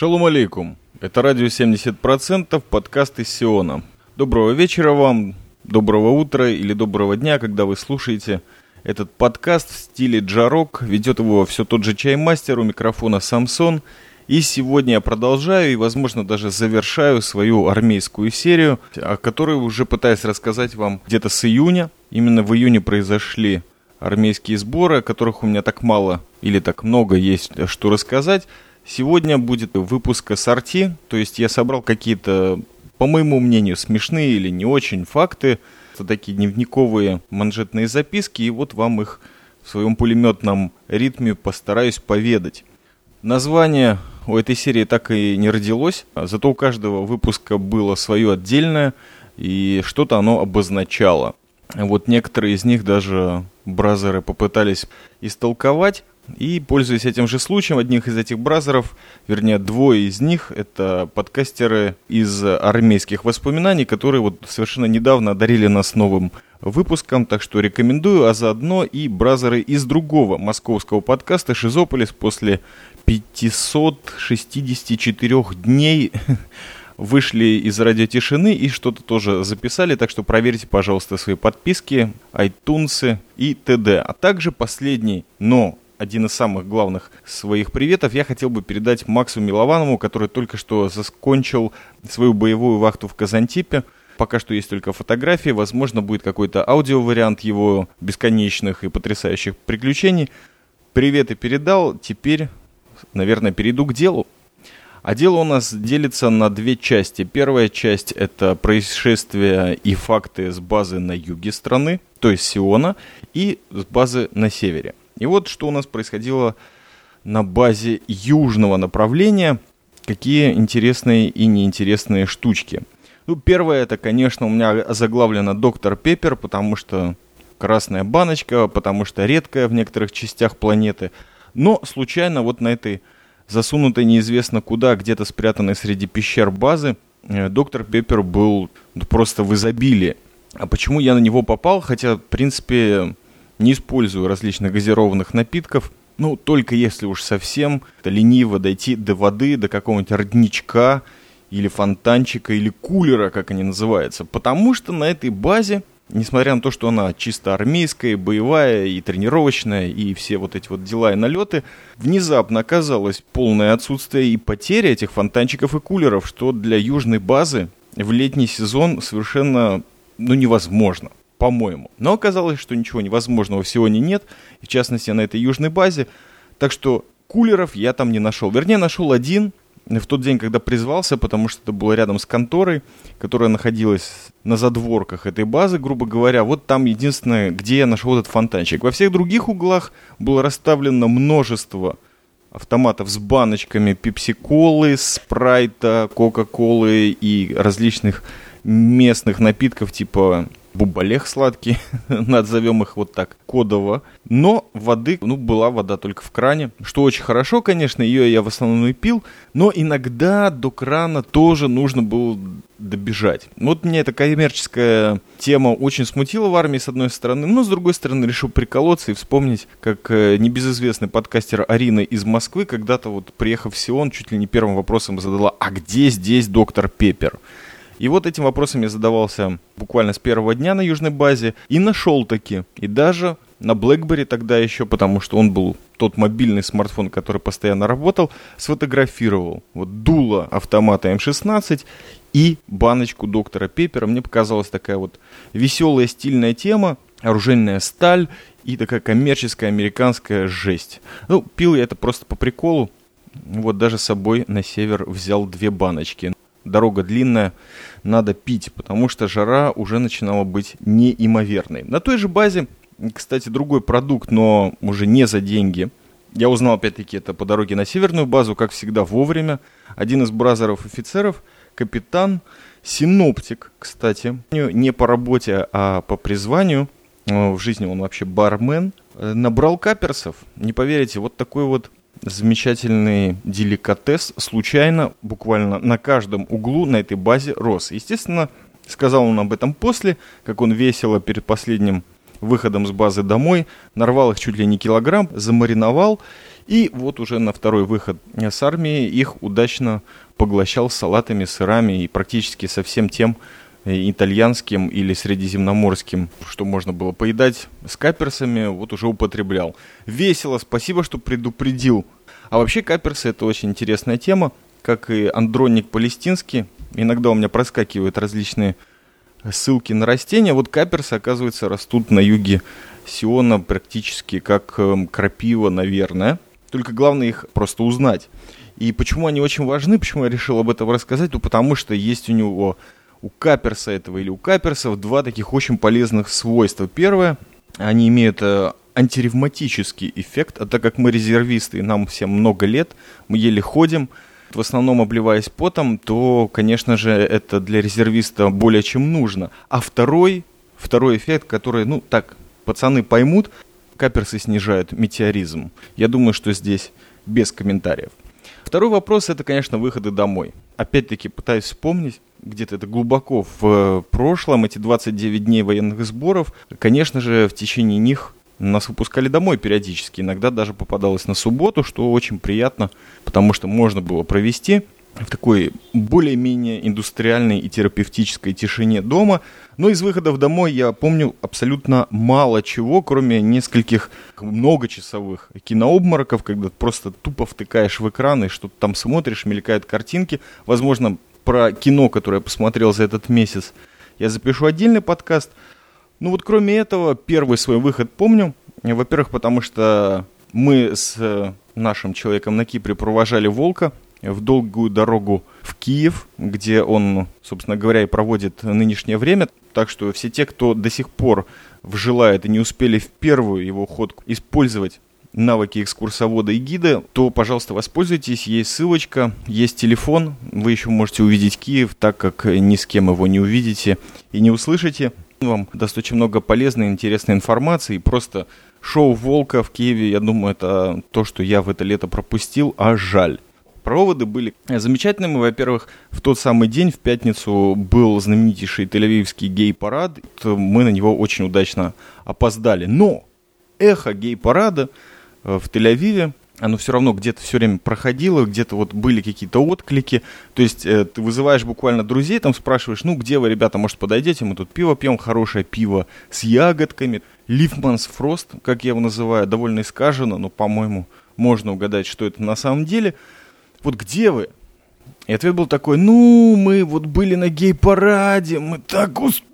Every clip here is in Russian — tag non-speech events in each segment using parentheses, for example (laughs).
Шалом алейкум. Это радио 70%, подкаст из Сиона. Доброго вечера вам, доброго утра или доброго дня, когда вы слушаете этот подкаст в стиле джарок. Ведет его все тот же чаймастер у микрофона Самсон. И сегодня я продолжаю и, возможно, даже завершаю свою армейскую серию, о которой уже пытаюсь рассказать вам где-то с июня. Именно в июне произошли армейские сборы, о которых у меня так мало или так много есть что рассказать. Сегодня будет выпуск сорти, то есть я собрал какие-то, по моему мнению, смешные или не очень факты. Это такие дневниковые манжетные записки, и вот вам их в своем пулеметном ритме постараюсь поведать. Название у этой серии так и не родилось, зато у каждого выпуска было свое отдельное, и что-то оно обозначало. Вот некоторые из них даже бразеры попытались истолковать, и, пользуясь этим же случаем, одних из этих бразеров, вернее, двое из них, это подкастеры из армейских воспоминаний, которые вот совершенно недавно одарили нас новым выпуском, так что рекомендую, а заодно и бразеры из другого московского подкаста «Шизополис» после 564 дней (laughs) вышли из радиотишины и что-то тоже записали, так что проверьте, пожалуйста, свои подписки, iTunes и т.д. А также последний, но один из самых главных своих приветов я хотел бы передать Максу Милованову, который только что закончил свою боевую вахту в Казантипе. Пока что есть только фотографии, возможно, будет какой-то аудиовариант его бесконечных и потрясающих приключений. Привет и передал, теперь, наверное, перейду к делу. А дело у нас делится на две части. Первая часть – это происшествия и факты с базы на юге страны, то есть Сиона, и с базы на севере. И вот что у нас происходило на базе южного направления, какие интересные и неинтересные штучки. Ну, первое, это, конечно, у меня заглавлено «Доктор Пеппер», потому что красная баночка, потому что редкая в некоторых частях планеты. Но случайно вот на этой засунутой неизвестно куда, где-то спрятанной среди пещер базы, э, доктор Пеппер был просто в изобилии. А почему я на него попал? Хотя, в принципе, не использую различных газированных напитков, ну, только если уж совсем лениво дойти до воды, до какого-нибудь родничка, или фонтанчика, или кулера, как они называются. Потому что на этой базе, несмотря на то, что она чисто армейская, боевая и тренировочная, и все вот эти вот дела и налеты, внезапно оказалось полное отсутствие и потеря этих фонтанчиков и кулеров, что для южной базы в летний сезон совершенно ну, невозможно по-моему. Но оказалось, что ничего невозможного в Сионе нет, в частности на этой южной базе. Так что кулеров я там не нашел. Вернее, нашел один в тот день, когда призвался, потому что это было рядом с конторой, которая находилась на задворках этой базы, грубо говоря. Вот там единственное, где я нашел этот фонтанчик. Во всех других углах было расставлено множество автоматов с баночками пепси-колы, спрайта, кока-колы и различных местных напитков типа бубалех сладкий, (laughs) назовем их вот так, кодово. Но воды, ну, была вода только в кране, что очень хорошо, конечно, ее я в основном и пил, но иногда до крана тоже нужно было добежать. Вот мне эта коммерческая тема очень смутила в армии, с одной стороны, но с другой стороны решил приколоться и вспомнить, как э, небезызвестный подкастер Арина из Москвы когда-то вот приехав в Сион, чуть ли не первым вопросом задала, а где здесь доктор Пеппер? И вот этим вопросом я задавался буквально с первого дня на южной базе и нашел таки. И даже на BlackBerry тогда еще, потому что он был тот мобильный смартфон, который постоянно работал, сфотографировал вот дуло автомата М16 и баночку доктора Пеппера. Мне показалась такая вот веселая стильная тема, оружейная сталь и такая коммерческая американская жесть. Ну, пил я это просто по приколу. Вот даже с собой на север взял две баночки дорога длинная, надо пить, потому что жара уже начинала быть неимоверной. На той же базе, кстати, другой продукт, но уже не за деньги. Я узнал, опять-таки, это по дороге на северную базу, как всегда, вовремя. Один из бразеров офицеров, капитан, синоптик, кстати, не по работе, а по призванию, в жизни он вообще бармен, э, набрал каперсов. Не поверите, вот такой вот замечательный деликатес случайно, буквально на каждом углу на этой базе рос. Естественно, сказал он об этом после, как он весело перед последним выходом с базы домой, нарвал их чуть ли не килограмм, замариновал И вот уже на второй выход с армии их удачно поглощал салатами, сырами и практически со всем тем, итальянским или средиземноморским, что можно было поедать с каперсами, вот уже употреблял. Весело, спасибо, что предупредил. А вообще каперсы это очень интересная тема, как и андронник палестинский. Иногда у меня проскакивают различные ссылки на растения. Вот каперсы, оказывается, растут на юге Сиона практически как эм, крапива, наверное. Только главное их просто узнать. И почему они очень важны, почему я решил об этом рассказать, ну потому что есть у него у каперса этого или у каперсов два таких очень полезных свойства. Первое, они имеют э, антиревматический эффект, а так как мы резервисты и нам всем много лет, мы еле ходим, в основном обливаясь потом, то, конечно же, это для резервиста более чем нужно. А второй, второй эффект, который, ну так, пацаны поймут, каперсы снижают метеоризм. Я думаю, что здесь без комментариев. Второй вопрос это, конечно, выходы домой. Опять-таки пытаюсь вспомнить, где-то это глубоко в э, прошлом, эти 29 дней военных сборов, конечно же, в течение них нас выпускали домой периодически, иногда даже попадалось на субботу, что очень приятно, потому что можно было провести в такой более-менее индустриальной и терапевтической тишине дома. Но из выходов домой я помню абсолютно мало чего, кроме нескольких многочасовых кинообмороков, когда просто тупо втыкаешь в экран и что-то там смотришь, мелькают картинки. Возможно, про кино, которое я посмотрел за этот месяц, я запишу отдельный подкаст. Ну вот кроме этого, первый свой выход помню. Во-первых, потому что мы с э, нашим человеком на Кипре провожали Волка в долгую дорогу в Киев, где он, собственно говоря, и проводит нынешнее время. Так что все те, кто до сих пор вжелает и не успели в первую его ходку использовать навыки экскурсовода и гида, то, пожалуйста, воспользуйтесь. Есть ссылочка, есть телефон. Вы еще можете увидеть Киев, так как ни с кем его не увидите и не услышите. Вам даст очень много полезной, интересной информации. И просто шоу «Волка» в Киеве, я думаю, это то, что я в это лето пропустил, а жаль. Проводы были замечательными. Во-первых, в тот самый день, в пятницу, был знаменитейший тель-авивский гей-парад. Мы на него очень удачно опоздали. Но эхо гей-парада в Тель-Авиве, оно все равно где-то все время проходило, где-то вот были какие-то отклики. То есть э, ты вызываешь буквально друзей, там спрашиваешь, ну где вы, ребята, может подойдете, мы тут пиво пьем, хорошее пиво с ягодками. Лифманс Фрост, как я его называю, довольно искажено, но, по-моему, можно угадать, что это на самом деле. Вот где вы? И ответ был такой, ну, мы вот были на гей-параде, мы так успели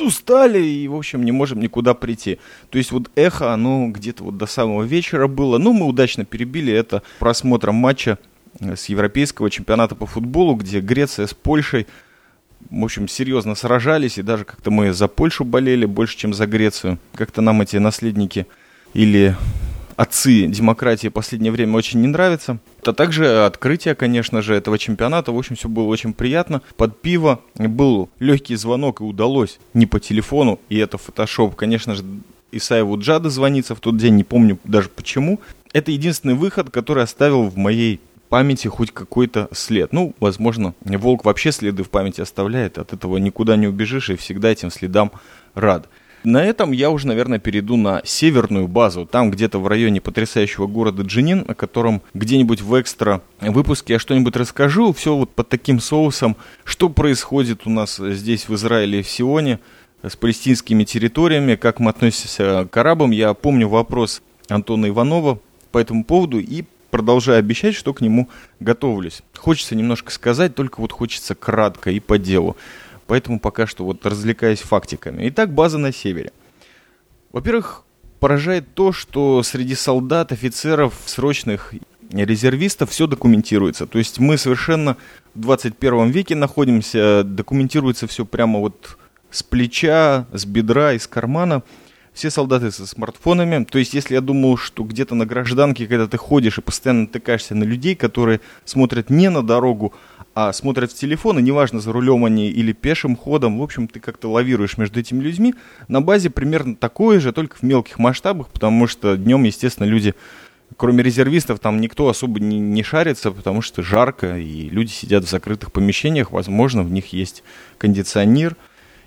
устали и, в общем, не можем никуда прийти. То есть вот эхо, оно где-то вот до самого вечера было. Ну, мы удачно перебили это просмотром матча э, с Европейского чемпионата по футболу, где Греция с Польшей, в общем, серьезно сражались, и даже как-то мы за Польшу болели больше, чем за Грецию. Как-то нам эти наследники или отцы демократии в последнее время очень не нравятся. А также открытие, конечно же, этого чемпионата. В общем, все было очень приятно. Под пиво был легкий звонок, и удалось не по телефону, и это фотошоп. Конечно же, Исаеву Джада звонится в тот день, не помню даже почему. Это единственный выход, который оставил в моей памяти хоть какой-то след. Ну, возможно, волк вообще следы в памяти оставляет, от этого никуда не убежишь и всегда этим следам рад. На этом я уже, наверное, перейду на северную базу, там где-то в районе потрясающего города Джинин, о котором где-нибудь в экстра выпуске я что-нибудь расскажу, все вот под таким соусом, что происходит у нас здесь в Израиле и в Сионе с палестинскими территориями, как мы относимся к арабам. Я помню вопрос Антона Иванова по этому поводу и продолжаю обещать, что к нему готовлюсь. Хочется немножко сказать, только вот хочется кратко и по делу. Поэтому пока что вот развлекаюсь фактиками. Итак, база на севере. Во-первых, поражает то, что среди солдат, офицеров, срочных резервистов все документируется. То есть мы совершенно в 21 веке находимся, документируется все прямо вот с плеча, с бедра, из кармана. Все солдаты со смартфонами. То есть если я думал, что где-то на гражданке, когда ты ходишь и постоянно натыкаешься на людей, которые смотрят не на дорогу, а смотрят в телефон, и неважно, за рулем они или пешим ходом, в общем, ты как-то лавируешь между этими людьми. На базе примерно такое же, только в мелких масштабах, потому что днем, естественно, люди, кроме резервистов, там никто особо не, не шарится, потому что жарко, и люди сидят в закрытых помещениях, возможно, в них есть кондиционер,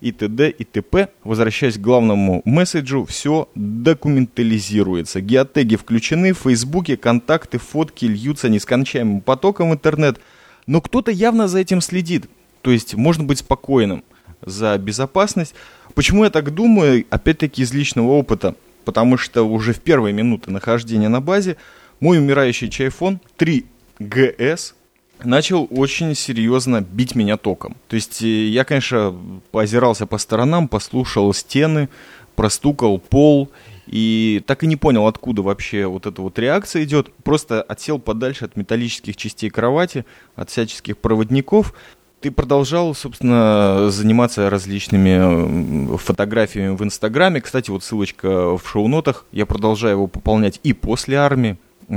и т.д. и т.п. Возвращаясь к главному месседжу, все документализируется. Геотеги включены, в Фейсбуке контакты, фотки льются нескончаемым потоком в интернет. Но кто-то явно за этим следит. То есть можно быть спокойным за безопасность. Почему я так думаю? Опять-таки из личного опыта. Потому что уже в первые минуты нахождения на базе мой умирающий чайфон 3GS начал очень серьезно бить меня током. То есть э, я, конечно, поозирался по сторонам, послушал стены, простукал пол и так и не понял, откуда вообще вот эта вот реакция идет. Просто отсел подальше от металлических частей кровати, от всяческих проводников. Ты продолжал, собственно, заниматься различными фотографиями в Инстаграме. Кстати, вот ссылочка в шоу-нотах. Я продолжаю его пополнять и после армии.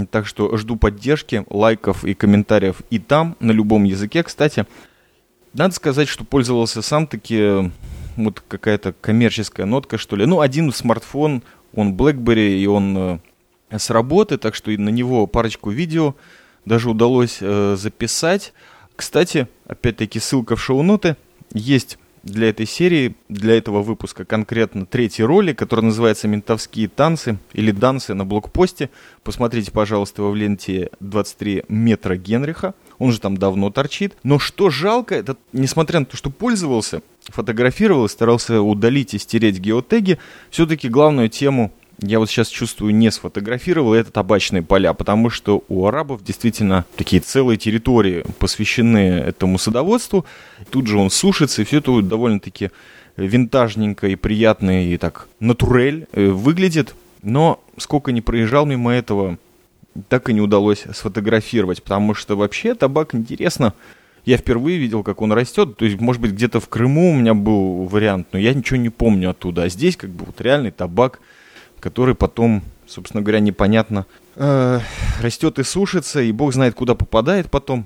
Так что жду поддержки, лайков и комментариев и там, на любом языке, кстати. Надо сказать, что пользовался сам таки вот какая-то коммерческая нотка, что ли. Ну, один смартфон, он BlackBerry, и он э, с работы, так что и на него парочку видео даже удалось э, записать. Кстати, опять-таки ссылка в шоу-ноты. Есть для этой серии, для этого выпуска конкретно третий ролик, который называется «Ментовские танцы» или «Дансы на блокпосте». Посмотрите, пожалуйста, его в ленте 23 метра Генриха. Он же там давно торчит. Но что жалко, это, несмотря на то, что пользовался, фотографировал и старался удалить и стереть геотеги, все-таки главную тему я вот сейчас чувствую, не сфотографировал, это табачные поля, потому что у арабов действительно такие целые территории посвящены этому садоводству. Тут же он сушится, и все это довольно-таки винтажненько и приятно, и так натурель э, выглядит. Но сколько не проезжал мимо этого, так и не удалось сфотографировать, потому что вообще табак интересно. Я впервые видел, как он растет. То есть, может быть, где-то в Крыму у меня был вариант, но я ничего не помню оттуда. А здесь как бы вот реальный табак – который потом, собственно говоря, непонятно э, растет и сушится, и бог знает, куда попадает потом.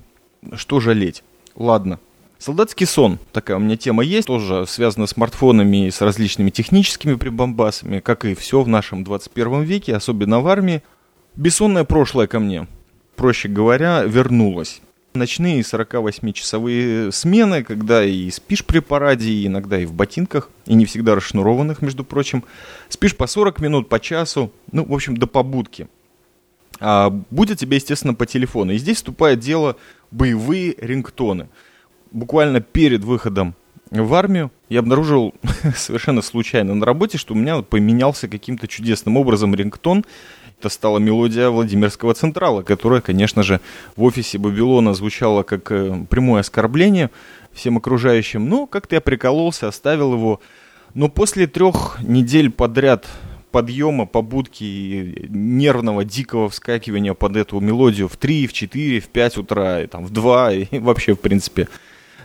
Что жалеть? Ладно. Солдатский сон. Такая у меня тема есть, тоже связана с смартфонами и с различными техническими прибамбасами, как и все в нашем 21 веке, особенно в армии. Бессонное прошлое ко мне, проще говоря, вернулось ночные 48-часовые смены, когда и спишь при параде, и иногда и в ботинках, и не всегда расшнурованных, между прочим. Спишь по 40 минут, по часу, ну, в общем, до побудки. А будет тебе, естественно, по телефону. И здесь вступает дело боевые рингтоны. Буквально перед выходом в армию я обнаружил (laughs) совершенно случайно на работе, что у меня поменялся каким-то чудесным образом рингтон, это стала мелодия Владимирского Централа, которая, конечно же, в офисе Бабилона звучала как э, прямое оскорбление всем окружающим. Но как-то я прикололся, оставил его. Но после трех недель подряд подъема, побудки и нервного, дикого вскакивания под эту мелодию в 3, в 4, в 5 утра, и там в 2, и (laughs) вообще, в принципе,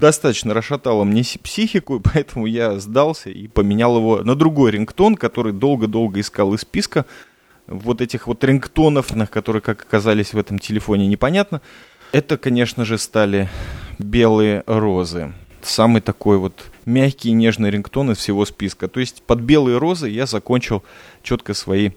достаточно расшатало мне психику, (laughs) поэтому я сдался и поменял его на другой рингтон, который долго-долго искал из списка, вот этих вот рингтонов, которые как оказались в этом телефоне, непонятно. Это, конечно же, стали белые розы. Самый такой вот мягкий и нежный рингтон из всего списка. То есть под белые розы я закончил четко свои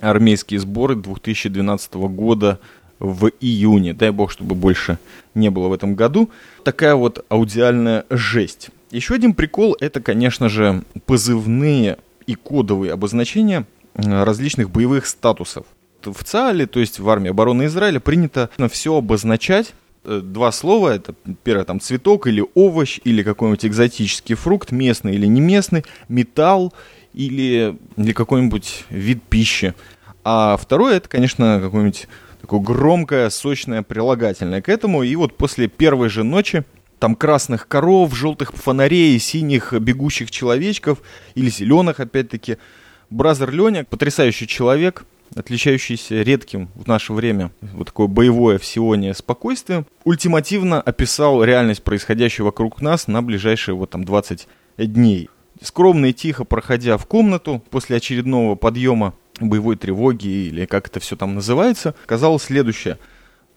армейские сборы 2012 года в июне. Дай бог, чтобы больше не было в этом году. Такая вот аудиальная жесть. Еще один прикол это, конечно же, позывные и кодовые обозначения различных боевых статусов. В ЦАЛе, то есть в армии обороны Израиля, принято все обозначать э, два слова, это первое там цветок или овощ, или какой-нибудь экзотический фрукт, местный или не местный, металл или, или какой-нибудь вид пищи. А второе, это, конечно, какое-нибудь такое громкое, сочное прилагательное к этому. И вот после первой же ночи там красных коров, желтых фонарей, синих бегущих человечков или зеленых, опять-таки, Бразер Леня, потрясающий человек, отличающийся редким в наше время вот такое боевое в Сионе спокойствием, ультимативно описал реальность происходящего вокруг нас на ближайшие вот там 20 дней. Скромно и тихо проходя в комнату после очередного подъема боевой тревоги или как это все там называется, казалось следующее.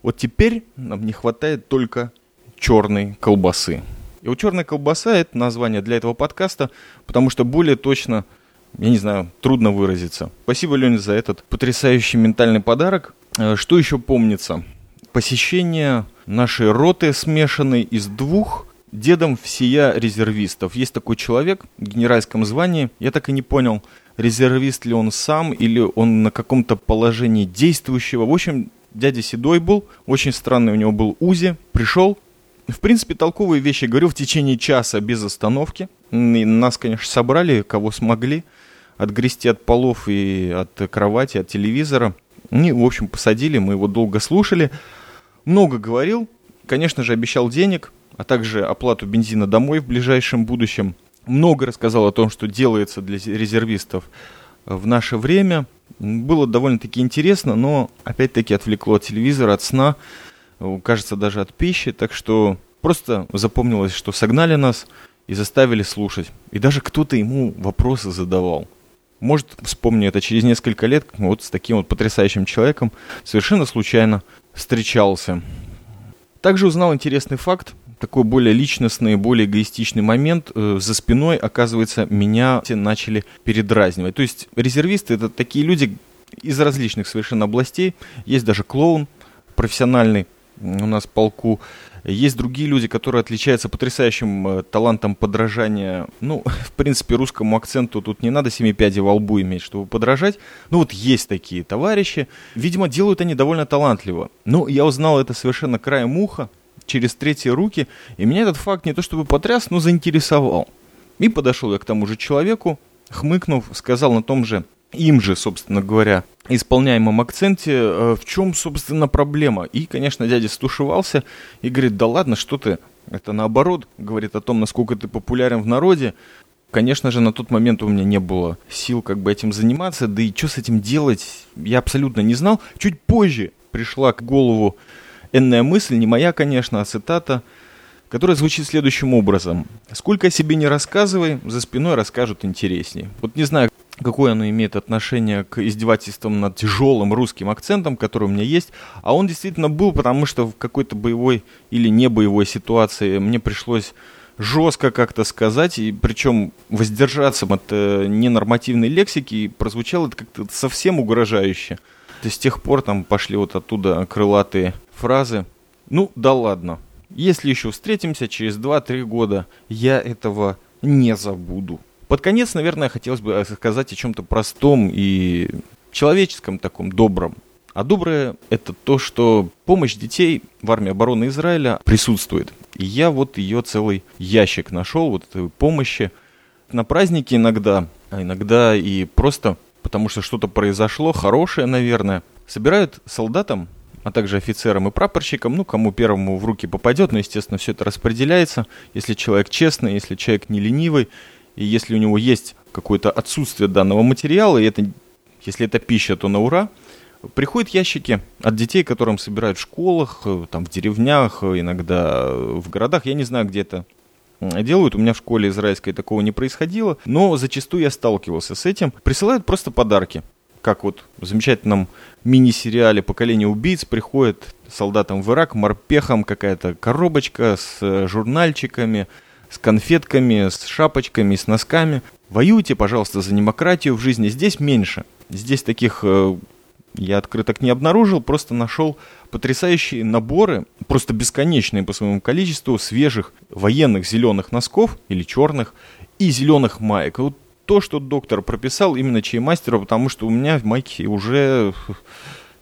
Вот теперь нам не хватает только черной колбасы. И вот черная колбаса это название для этого подкаста, потому что более точно я не знаю, трудно выразиться. Спасибо, Леня, за этот потрясающий ментальный подарок. Э, что еще помнится? Посещение нашей роты, смешанной из двух дедом всея резервистов. Есть такой человек в генеральском звании, я так и не понял, резервист ли он сам или он на каком-то положении действующего. В общем, дядя Седой был, очень странный у него был УЗИ, пришел, в принципе, толковые вещи говорил в течение часа без остановки. И нас, конечно, собрали, кого смогли, отгрести от полов и от кровати, от телевизора. И, в общем, посадили, мы его долго слушали. Много говорил, конечно же, обещал денег, а также оплату бензина домой в ближайшем будущем. Много рассказал о том, что делается для резервистов в наше время. Было довольно-таки интересно, но опять-таки отвлекло от телевизора, от сна кажется, даже от пищи, так что просто запомнилось, что согнали нас и заставили слушать. И даже кто-то ему вопросы задавал. Может, вспомню это через несколько лет, вот с таким вот потрясающим человеком совершенно случайно встречался. Также узнал интересный факт, такой более личностный, более эгоистичный момент. Э, за спиной, оказывается, меня начали передразнивать. То есть резервисты это такие люди из различных совершенно областей. Есть даже клоун профессиональный, у нас полку. Есть другие люди, которые отличаются потрясающим э, талантом подражания. Ну, (laughs) в принципе, русскому акценту тут не надо семи пядей во лбу иметь, чтобы подражать. Ну, вот есть такие товарищи. Видимо, делают они довольно талантливо. Но я узнал это совершенно краем уха, через третьи руки, и меня этот факт не то чтобы потряс, но заинтересовал. И подошел я к тому же человеку, хмыкнув, сказал на том же им же, собственно говоря, исполняемом акценте, э, в чем, собственно, проблема. И, конечно, дядя стушевался и говорит, да ладно, что ты, это наоборот, говорит о том, насколько ты популярен в народе. Конечно же, на тот момент у меня не было сил как бы этим заниматься, да и что с этим делать, я абсолютно не знал. Чуть позже пришла к голову энная мысль, не моя, конечно, а цитата, которая звучит следующим образом. «Сколько о себе не рассказывай, за спиной расскажут интереснее». Вот не знаю, какое оно имеет отношение к издевательствам над тяжелым русским акцентом, который у меня есть. А он действительно был, потому что в какой-то боевой или не боевой ситуации мне пришлось жестко как-то сказать, и причем воздержаться от э, ненормативной лексики, и прозвучало это как-то совсем угрожающе. То есть с тех пор там пошли вот оттуда крылатые фразы. Ну, да ладно. Если еще встретимся через 2-3 года, я этого не забуду. Под конец, наверное, хотелось бы сказать о чем-то простом и человеческом таком, добром. А доброе – это то, что помощь детей в армии обороны Израиля присутствует. И я вот ее целый ящик нашел, вот этой помощи. На праздники иногда, а иногда и просто потому что что-то произошло, хорошее, наверное, собирают солдатам, а также офицерам и прапорщикам, ну, кому первому в руки попадет, но, естественно, все это распределяется. Если человек честный, если человек не ленивый, и если у него есть какое-то отсутствие данного материала, и это, если это пища, то на ура, приходят ящики от детей, которым собирают в школах, э, там, в деревнях, э, иногда в городах, я не знаю, где это делают. У меня в школе израильской такого не происходило, но зачастую я сталкивался с этим. Присылают просто подарки. Как вот в замечательном мини-сериале «Поколение убийц» приходит солдатам в Ирак морпехам какая-то коробочка с э, журнальчиками, с конфетками, с шапочками, с носками. Воюйте, пожалуйста, за демократию в жизни. Здесь меньше. Здесь таких э, я открыток не обнаружил, просто нашел потрясающие наборы, просто бесконечные по своему количеству, свежих военных зеленых носков или черных и зеленых маек. Вот то, что доктор прописал именно чаймастеру, потому что у меня в майке уже,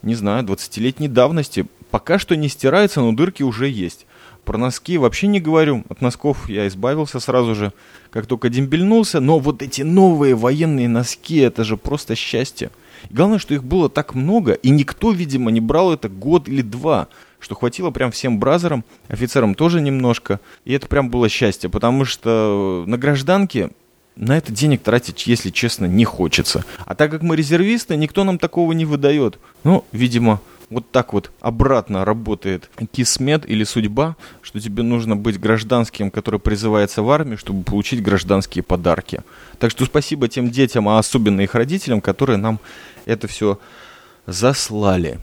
не знаю, 20-летней давности. Пока что не стирается, но дырки уже есть. Про носки вообще не говорю. От носков я избавился сразу же, как только дембельнулся. Но вот эти новые военные носки, это же просто счастье. И главное, что их было так много, и никто, видимо, не брал это год или два, что хватило прям всем бразерам, офицерам тоже немножко. И это прям было счастье, потому что на гражданке на это денег тратить, если честно, не хочется. А так как мы резервисты, никто нам такого не выдает. Ну, видимо, вот так вот обратно работает кисмет или судьба, что тебе нужно быть гражданским, который призывается в армию, чтобы получить гражданские подарки. Так что спасибо тем детям, а особенно их родителям, которые нам это все заслали.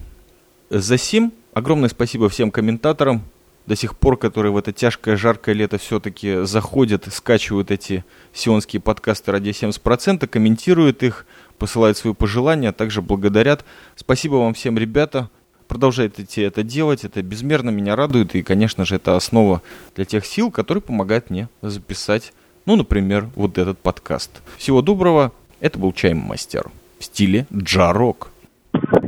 За сим огромное спасибо всем комментаторам, до сих пор, которые в это тяжкое, жаркое лето все-таки заходят, скачивают эти сионские подкасты ради 70%, комментируют их, посылают свои пожелания, а также благодарят. Спасибо вам всем, ребята. Продолжайте это делать, это безмерно меня радует, и, конечно же, это основа для тех сил, которые помогают мне записать, ну, например, вот этот подкаст. Всего доброго, это был Чайм-мастер в стиле джарок. Thank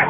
you.